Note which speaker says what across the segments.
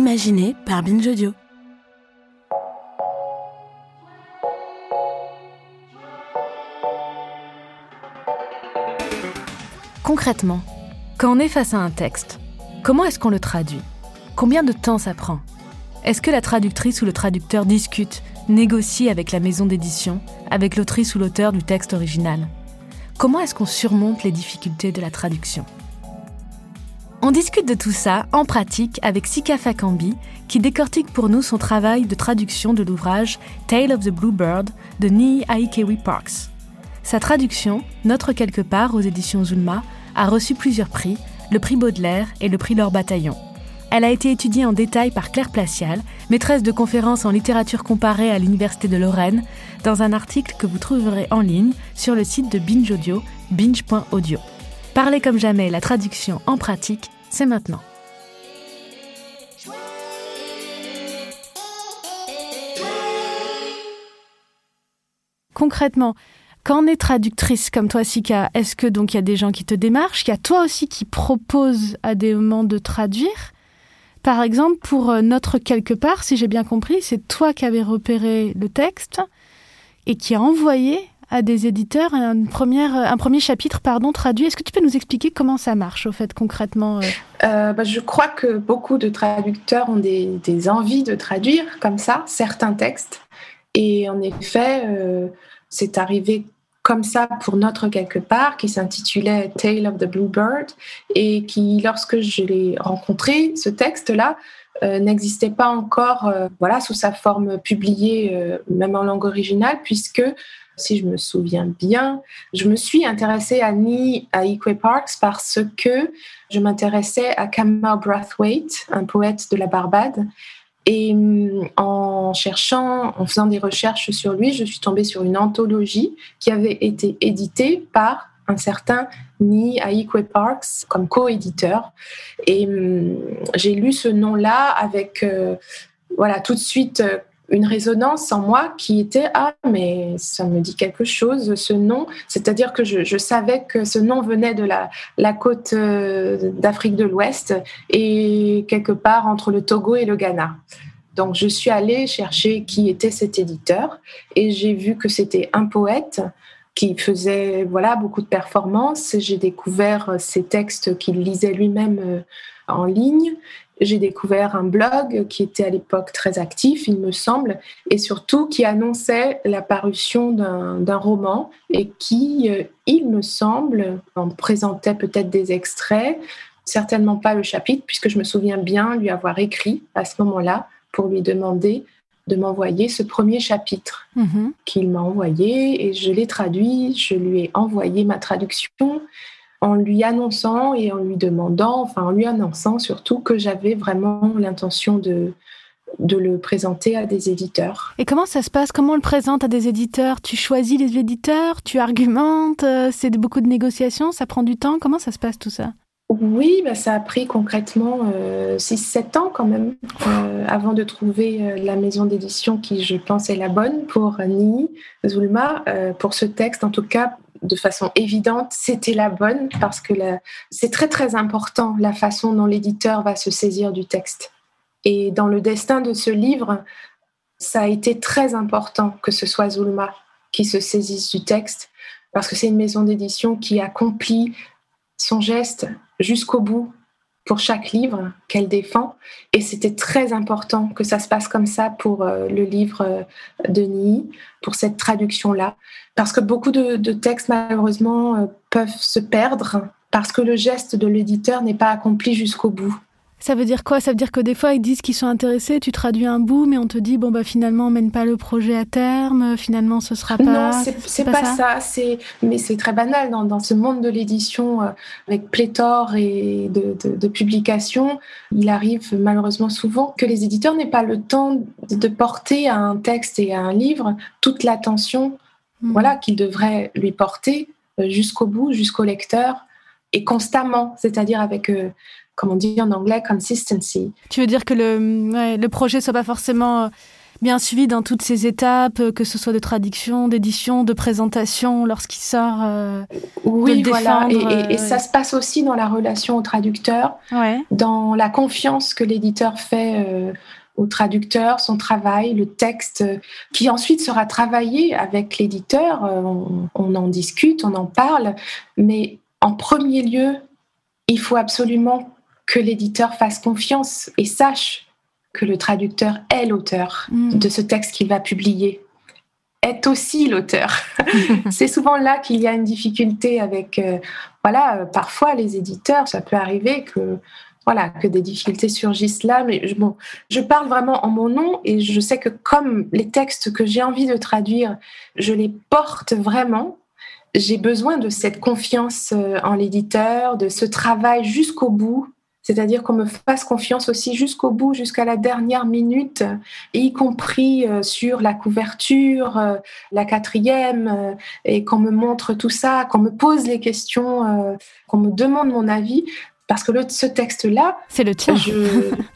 Speaker 1: imaginé par Binge Audio.
Speaker 2: Concrètement, quand on est face à un texte, comment est-ce qu'on le traduit? Combien de temps ça prend? Est-ce que la traductrice ou le traducteur discute, négocie avec la maison d'édition, avec l'autrice ou l'auteur du texte original? Comment est-ce qu'on surmonte les difficultés de la traduction? On discute de tout ça en pratique avec Sika Fakambi, qui décortique pour nous son travail de traduction de l'ouvrage Tale of the Bluebird de Nii Aikewi Parks. Sa traduction, Notre quelque part aux éditions Zulma, a reçu plusieurs prix, le prix Baudelaire et le prix Laure Bataillon. Elle a été étudiée en détail par Claire Placial, maîtresse de conférences en littérature comparée à l'Université de Lorraine, dans un article que vous trouverez en ligne sur le site de Binge Audio, binge.audio. Parler comme jamais la traduction en pratique, c'est maintenant. Concrètement, quand on est traductrice comme toi, Sika, est-ce que donc il y a des gens qui te démarchent, qu'il y a toi aussi qui proposes à des moments de traduire? Par exemple, pour euh, notre quelque part, si j'ai bien compris, c'est toi qui avais repéré le texte et qui a envoyé à des éditeurs un, première, un premier chapitre pardon, traduit. Est-ce que tu peux nous expliquer comment ça marche, au fait, concrètement euh?
Speaker 3: Euh, bah, Je crois que beaucoup de traducteurs ont des, des, envies de traduire comme ça certains textes. Et en effet, euh, c'est arrivé comme ça pour notre quelque part, qui s'intitulait Tale of the Bluebird, et qui, lorsque je l'ai rencontré, ce texte-là, n'existait pas encore voilà, sous sa forme publiée, même en langue originale, puisque si je me souviens bien. Je me suis intéressée à Ni à Equa Parks parce que je m'intéressais à Kamal Brathwaite, un poète de la Barbade. Et mm, en cherchant, en faisant des recherches sur lui, je suis tombée sur une anthologie qui avait été éditée par un certain Ni Aikwe Parks comme co-éditeur. Et mm, j'ai lu ce nom-là avec, euh, voilà, tout de suite euh, une résonance en moi qui était ah mais ça me dit quelque chose ce nom c'est-à-dire que je, savais que ce nom venait de la, la côte euh, d'Afrique de l'Ouest et quelque part entre le Togo et le Ghana. Donc je suis allée chercher qui était cet éditeur et j'ai vu que c'était un poète qui faisait voilà beaucoup de performances. J'ai découvert ses textes qu'il lisait lui-même euh, en ligne j'ai découvert un blog qui était à l'époque très actif, il me semble, et surtout qui annonçait la parution d'un roman et qui, euh, il me semble, en présentait peut-être des extraits, certainement pas le chapitre, puisque je me souviens bien lui avoir écrit à ce moment-là pour lui demander de m'envoyer ce premier chapitre mm-hmm. qu'il m'a envoyé et je l'ai traduit, je lui ai envoyé ma traduction en lui annonçant et en lui demandant, enfin en lui annonçant surtout que j'avais vraiment l'intention de, de le présenter à des éditeurs.
Speaker 2: Et comment ça se passe? Comment on le présente à des éditeurs? Tu choisis les éditeurs? Tu argumentes? Euh, C'est beaucoup de négociations? Ça prend du temps? Comment ça se passe tout ça?
Speaker 3: Oui, bah, ça a pris concrètement 6-7 euh, ans quand même euh, avant de trouver la maison d'édition qui, je pense, est la bonne pour Ni Zulma, pour ce texte, en tout cas de façon évidente, c'était la bonne parce que c'est très très important la façon dont l'éditeur va se saisir du texte. Et dans le destin de ce livre, ça a été très important que ce soit Zulma qui se saisisse du texte parce que c'est une maison d'édition qui accomplit son geste jusqu'au bout pour chaque livre qu'elle défend. Et c'était très important que ça se passe comme ça pour euh, le livre euh, de Nii, pour cette traduction-là. Parce que beaucoup de, textes, malheureusement, euh, peuvent se perdre parce que le geste de l'éditeur n'est pas accompli jusqu'au bout.
Speaker 2: Ça veut dire quoi? Ça veut dire que des fois ils disent qu'ils sont intéressés, tu traduis un bout, mais on te dit bon bah finalement on mène pas le projet à terme, finalement ce sera pas.
Speaker 3: Non, c'est pas, pas, ça. C'est mais c'est très banal dans, dans ce monde de l'édition euh, avec pléthore et de, de, de, publications. Il arrive malheureusement souvent que les éditeurs n'aient pas le temps de porter à un texte et à un livre toute l'attention, hmm. voilà, qu'ils devraient lui porter euh, jusqu'au bout, jusqu'au lecteur et constamment, c'est-à-dire avec euh, comme on dit en anglais, consistency.
Speaker 2: Tu veux dire que le, ouais, le projet soit pas forcément bien suivi dans toutes ces étapes, euh, que ce soit de traduction, d'édition, de présentation, lorsqu'il sort. Euh,
Speaker 3: oui, voilà. et, ça se passe aussi dans la relation au traducteur, dans la confiance que l'éditeur fait au traducteur, son travail, le texte, qui ensuite sera travaillé avec l'éditeur. On, on en discute, on en parle, mais en premier lieu, il faut absolument que l'éditeur fasse confiance et sache que le traducteur est l'auteur mm. de ce texte qu'il va publier, est aussi l'auteur. c'est souvent là qu'il y a une difficulté avec, euh, voilà, euh, parfois les éditeurs, ça peut arriver que voilà, que des difficultés surgissent là, mais je, bon, je parle vraiment en mon nom et je sais que comme les textes que j'ai envie de traduire, je les porte vraiment, j'ai besoin de cette confiance euh, en l'éditeur, de ce travail jusqu'au bout, c'est-à-dire qu'on me fasse confiance aussi jusqu'au bout, jusqu'à la dernière minute, y compris euh, sur la couverture, euh, la quatrième, et qu'on me montre tout ça, qu'on me pose les questions, qu'on me demande mon avis. Parce que le, ce texte-là,
Speaker 2: c'est le tien,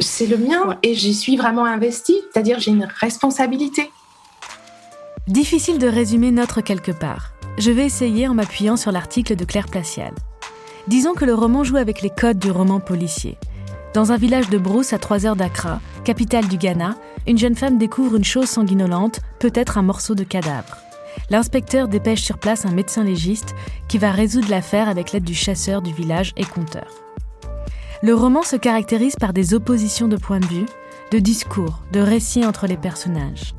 Speaker 3: c'est le mien, et j'y suis vraiment investie. C'est-à-dire j'ai une responsabilité.
Speaker 2: Difficile de résumer notre quelque part. Je vais essayer en m'appuyant sur l'article de Claire Placial. Disons que le roman joue avec les codes du roman policier. Dans un village de Brousse à 3 heures d'Accra, capitale du Ghana, une jeune femme découvre une chose sanguinolente, peut-être un morceau de cadavre. L'inspecteur dépêche sur place un médecin légiste qui va résoudre l'affaire avec l'aide du chasseur du village et conteur. Le roman se caractérise par des oppositions de points de vue, de discours, de récits entre les personnages.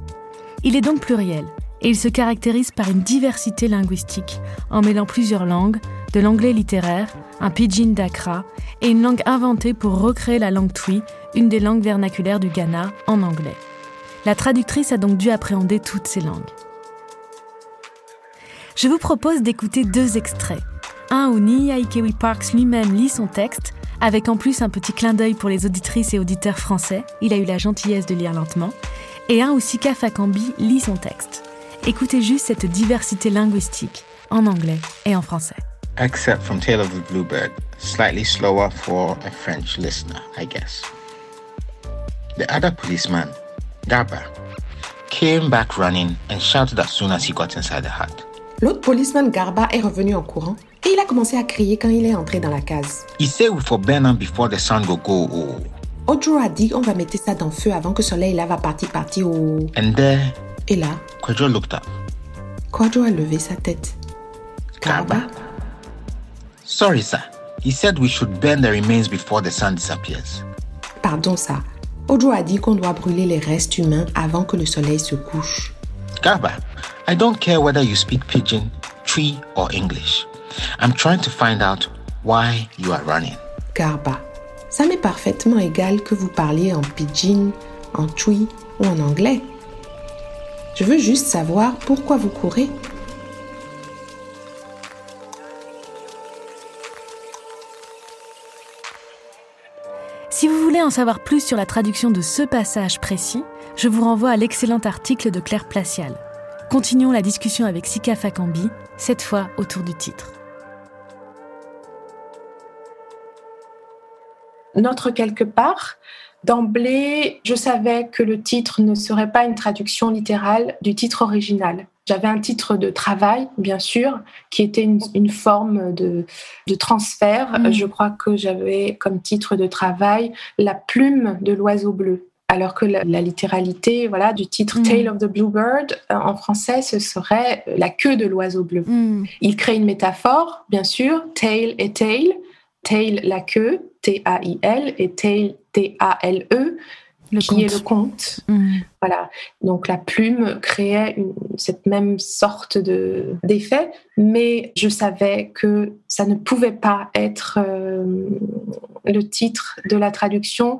Speaker 2: Il est donc pluriel, et il se caractérise par une diversité linguistique, en mêlant plusieurs langues, de l'anglais littéraire, un pidgin d'Accra et une langue inventée pour recréer la langue Twi, une des langues vernaculaires du Ghana, en anglais. La traductrice a donc dû appréhender toutes ces langues. Je vous propose d'écouter deux extraits. Un où Nia Parks lui-même lit son texte, avec en plus un petit clin d'œil pour les auditrices et auditeurs français, il a eu la gentillesse de lire lentement, et un où Sika Fakambi lit son texte. Écoutez juste cette diversité linguistique en anglais et en français.
Speaker 1: Except from Tale of the Bluebird, slightly slower for a French listener, I guess. The other policeman, Garba, came back running and shouted as soon as he got inside the hut.
Speaker 4: L'autre policeman Garba est revenu en courant et il a commencé à crier quand il est entré dans la case.
Speaker 1: He said we for burn before the sun go go. Oh.
Speaker 4: Ojo a dit on va mettre ça dans le feu avant que le soleil là va partir partir au.
Speaker 1: And there
Speaker 4: et là,
Speaker 1: Quadro looked up.
Speaker 4: Quadro a levé sa tête. Garba?
Speaker 1: Sorry, sir. He said we should burn the remains before the sun disappears.
Speaker 4: Pardon, ça. Ojo a dit qu'on doit brûler les restes humains avant que le soleil se couche.
Speaker 1: Garba, I don't care whether you speak pidgin, tree, or English. I'm trying to find out why you are running.
Speaker 4: Garba, ça m'est parfaitement égal que vous parliez en pidgin, en tree ou en anglais. Je veux juste savoir pourquoi vous courez.
Speaker 2: Si vous voulez en savoir plus sur la traduction de ce passage précis, je vous renvoie à l'excellent article de Claire Placial. Continuons la discussion avec Sika Fakambi, cette fois autour du titre.
Speaker 3: Notre quelque part, D'emblée, je savais que le titre ne serait pas une traduction littérale du titre original. J'avais un titre de travail, bien sûr, qui était une, forme de, transfert. Mm. Je crois que j'avais comme titre de travail La plume de l'oiseau bleu. Alors que la, littéralité voilà, du titre mm. Tale of the Bluebird euh, en français, ce serait La queue de l'oiseau bleu. Mm. Il crée une métaphore, bien sûr, tail et tail. Tail, la queue, T-A-I-L, et tail, T-A-L-E, qui est le conte. Mm. Voilà. Donc la plume créait cette même sorte de d'effet, mais je savais que ça ne pouvait pas être euh, le titre de la traduction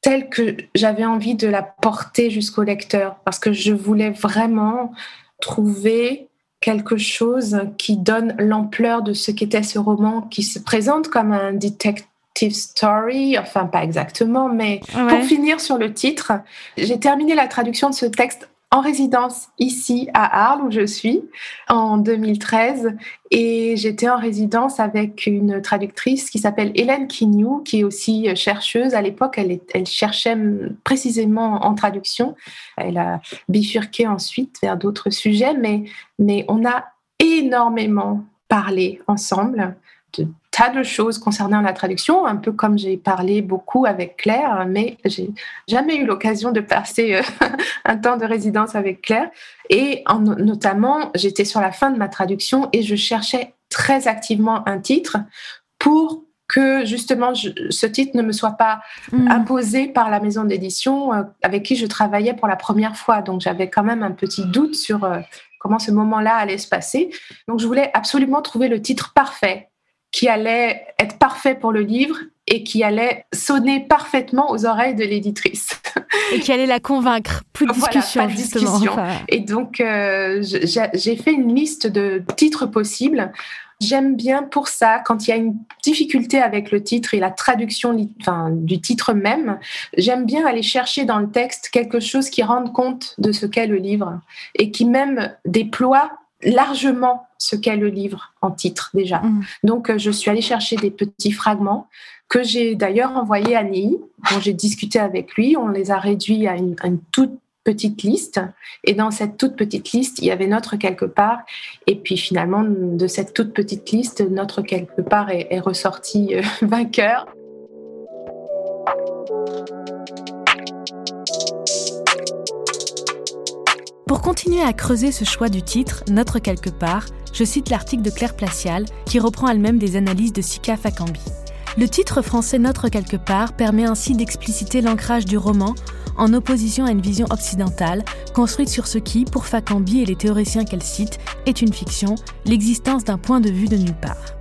Speaker 3: tel que j'avais envie de la porter jusqu'au lecteur, parce que je voulais vraiment trouver quelque chose qui donne l'ampleur de ce qu'était ce roman, qui se présente comme un detective Story, enfin pas exactement, mais pour finir sur le titre, j'ai terminé la traduction de ce texte en résidence ici à Arles où je suis en 2013 et j'étais en résidence avec une traductrice qui s'appelle Hélène Quignou qui est aussi chercheuse. À l'époque, elle, cherchait précisément en traduction. Elle a bifurqué ensuite vers d'autres sujets, mais, mais on a énormément parlé ensemble de tas de choses concernant la traduction, un peu comme j'ai parlé beaucoup avec Claire, mais j'ai jamais eu l'occasion de passer euh, un temps de résidence avec Claire. Et en, notamment, j'étais sur la fin de ma traduction et je cherchais très activement un titre pour que justement ce titre ne me soit pas mm. imposé par la maison d'édition euh, avec qui je travaillais pour la première fois. Donc j'avais quand même un petit doute sur euh, comment ce moment-là allait se passer. Donc je voulais absolument trouver le titre parfait qui allait être parfait pour le livre et qui allait sonner parfaitement aux oreilles de l'éditrice.
Speaker 2: Et qui allait la convaincre. Plus de discussion, justement.
Speaker 3: Et donc, euh, j'ai fait une liste de titres possibles. J'aime bien pour ça, quand il y a une difficulté avec le titre et la traduction enfin, du titre même, j'aime bien aller chercher dans le texte quelque chose qui rende compte de ce qu'est le livre et qui même déploie largement ce qu'est le livre en titre déjà. Mm. Donc, euh, je suis allée chercher des petits fragments que j'ai d'ailleurs envoyés à Nii, dont j'ai discuté avec lui. On les a réduits à une, toute petite liste. Et dans cette toute petite liste, il y avait notre quelque part. Et puis finalement, de cette toute petite liste, notre quelque part est, ressorti euh, vainqueur.
Speaker 2: Pour continuer à creuser ce choix du titre, Notre quelque part, je cite l'article de Claire Placial qui reprend elle-même des analyses de Sika Fakambi. Le titre français Notre quelque part permet ainsi d'expliciter l'ancrage du roman en opposition à une vision occidentale construite sur ce qui, pour Fakambi et les théoriciens qu'elle cite, est une fiction, l'existence d'un point de vue de nulle part.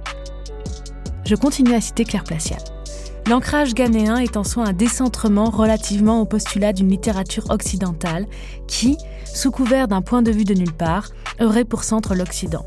Speaker 2: Je continue à citer Claire Placial. L'ancrage ghanéen est en soi un décentrement relativement au postulat d'une littérature occidentale qui, sous couvert d'un point de vue de nulle part, aurait pour centre l'Occident.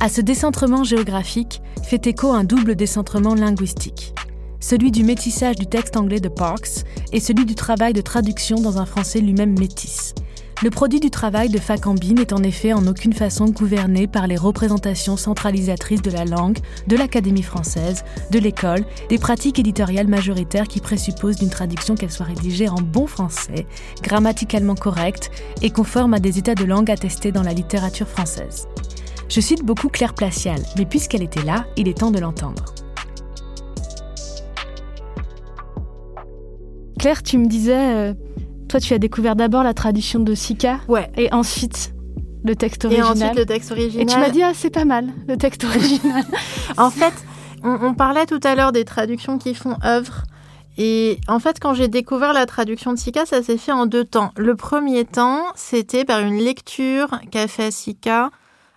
Speaker 2: À ce décentrement géographique fait écho un double décentrement linguistique, celui du métissage du texte anglais de Parks et celui du travail de traduction dans un français lui-même métis. Le produit du travail de Fakambi n'est en effet en aucune façon gouverné par les représentations centralisatrices de la langue, de l'Académie française, de l'école, des pratiques éditoriales majoritaires qui présupposent d'une traduction qu'elle soit rédigée en bon français, grammaticalement correcte et conforme à des états de langue attestés dans la littérature française. Je cite beaucoup Claire Placial, mais puisqu'elle était là, il est temps de l'entendre. Claire, tu me disais... Euh, toi, tu as découvert d'abord la traduction de Sika.
Speaker 5: Ouais.
Speaker 2: Et ensuite le texte original.
Speaker 5: Et ensuite le texte original.
Speaker 2: Et tu m'as dit, ah, c'est pas mal, le texte original.
Speaker 5: en fait, on, parlait tout à l'heure des traductions qui font œuvre. Et en fait, quand j'ai découvert la traduction de Sika, ça s'est fait en deux temps. Le premier temps, c'était par une lecture qu'a fait Sika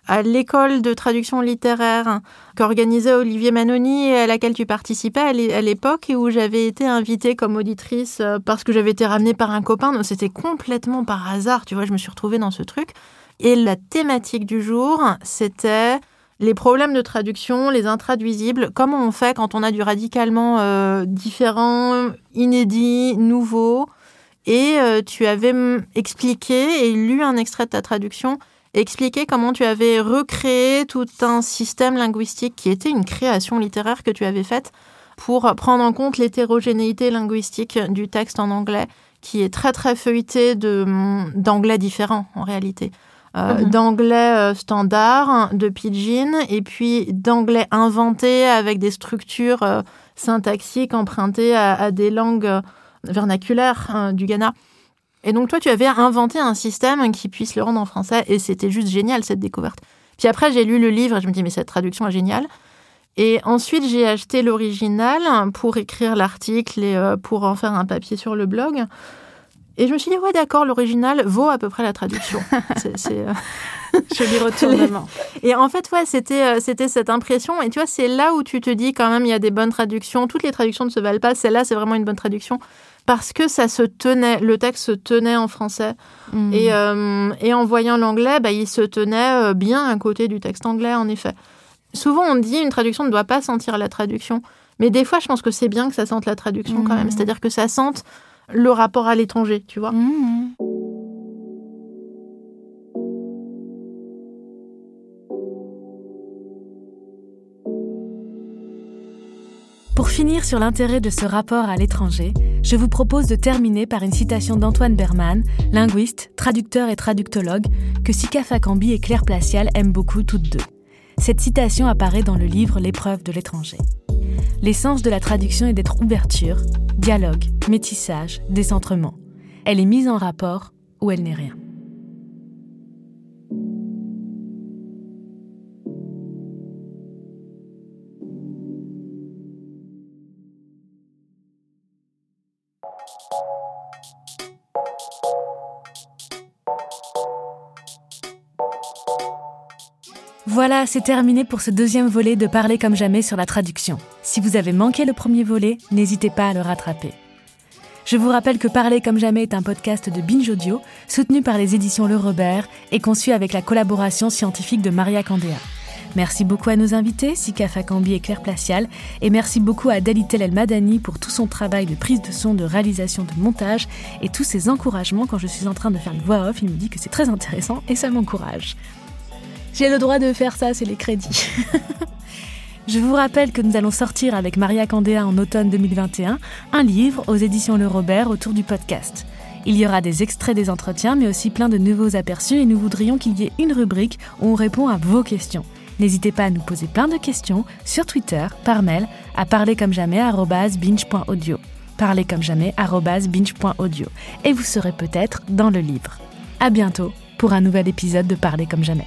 Speaker 5: à l'école de traduction littéraire qu'organisait Olivier Manoni et à laquelle tu participais à l'époque et où j'avais été invitée comme auditrice euh, parce que j'avais été ramenée par un copain. Donc c'était complètement par hasard, tu vois, je me suis retrouvée dans ce truc. Et la thématique du jour, c'était les problèmes de traduction, les intraduisibles, comment on fait quand on a du radicalement euh, différent, inédit, nouveau? Et euh, tu avais expliqué et lu un extrait de ta traduction expliquer comment tu avais recréé tout un système linguistique qui était une création littéraire que tu avais faite pour prendre en compte l'hétérogénéité linguistique du texte en anglais, qui est très très feuilleté d'anglais différents en réalité. Euh, mhm. d'anglais euh, standard, de pidgin, et puis d'anglais inventé avec des structures euh, syntaxiques empruntées à, des langues vernaculaires hein, du Ghana. Et donc toi, tu avais inventé un système qui puisse le rendre en français et c'était juste génial cette découverte. Puis après, j'ai lu le livre et je me dis mais cette traduction est géniale. Et ensuite, j'ai acheté l'original pour écrire l'article et euh, pour en faire un papier sur le blog. Et je me suis dit, ouais, d'accord, l'original vaut à peu près la traduction. c'est, euh...
Speaker 2: Joli retournement.
Speaker 5: Et en fait, ouais, c'était, euh, c'était cette impression. Et tu vois, c'est là où tu te dis quand même, il y a des bonnes traductions. Toutes les traductions ne se valent pas. Celle-là, c'est vraiment une bonne traduction parce que ça se tenait, le texte se tenait en français. Mm. Et, euh, et, en voyant l'anglais, bah, il se tenait euh, bien à côté du texte anglais, en effet. Souvent, on dit une traduction ne doit pas sentir la traduction. Mais des fois, je pense que c'est bien que ça sente la traduction quand même. Mm. C'est-à-dire que ça sente le rapport à l'étranger, tu vois. Mm.
Speaker 2: Pour finir sur l'intérêt de ce rapport à l'étranger, je vous propose de terminer par une citation d'Antoine Berman, linguiste, traducteur et traductologue, que Sika Fakambi et Claire Placial aiment beaucoup toutes deux. Cette citation apparaît dans le livre L'épreuve de l'étranger. L'essence de la traduction est d'être ouverture, dialogue, métissage, décentrement. Elle est mise en rapport ou elle n'est rien. Voilà, c'est terminé pour ce deuxième volet de Parler comme jamais sur la traduction. Si vous avez manqué le premier volet, n'hésitez pas à le rattraper. Je vous rappelle que Parler comme jamais est un podcast de Binge Audio, soutenu par les éditions Le Robert et conçu avec la collaboration scientifique de Maria Candéa. Merci beaucoup à nos invités, Sika Fakambi et Claire Placial, et merci beaucoup à Dalitel El Madani pour tout son travail de prise de son, de réalisation, de montage et tous ses encouragements quand je suis en train de faire une voix off. Il me dit que c'est très intéressant et ça m'encourage. J'ai le droit de faire ça, c'est les crédits. Je vous rappelle que nous allons sortir avec Maria Candéa en automne 2021 un livre aux éditions Le Robert autour du podcast. Il y aura des extraits des entretiens, mais aussi plein de nouveaux aperçus et nous voudrions qu'il y ait une rubrique où on répond à vos questions. N'hésitez pas à nous poser plein de questions sur Twitter, par mail, à parlercomjamais.binge.audio. Parlercomjamais.binge.audio. Et vous serez peut-être dans le livre. À bientôt pour un nouvel épisode de Parler comme jamais.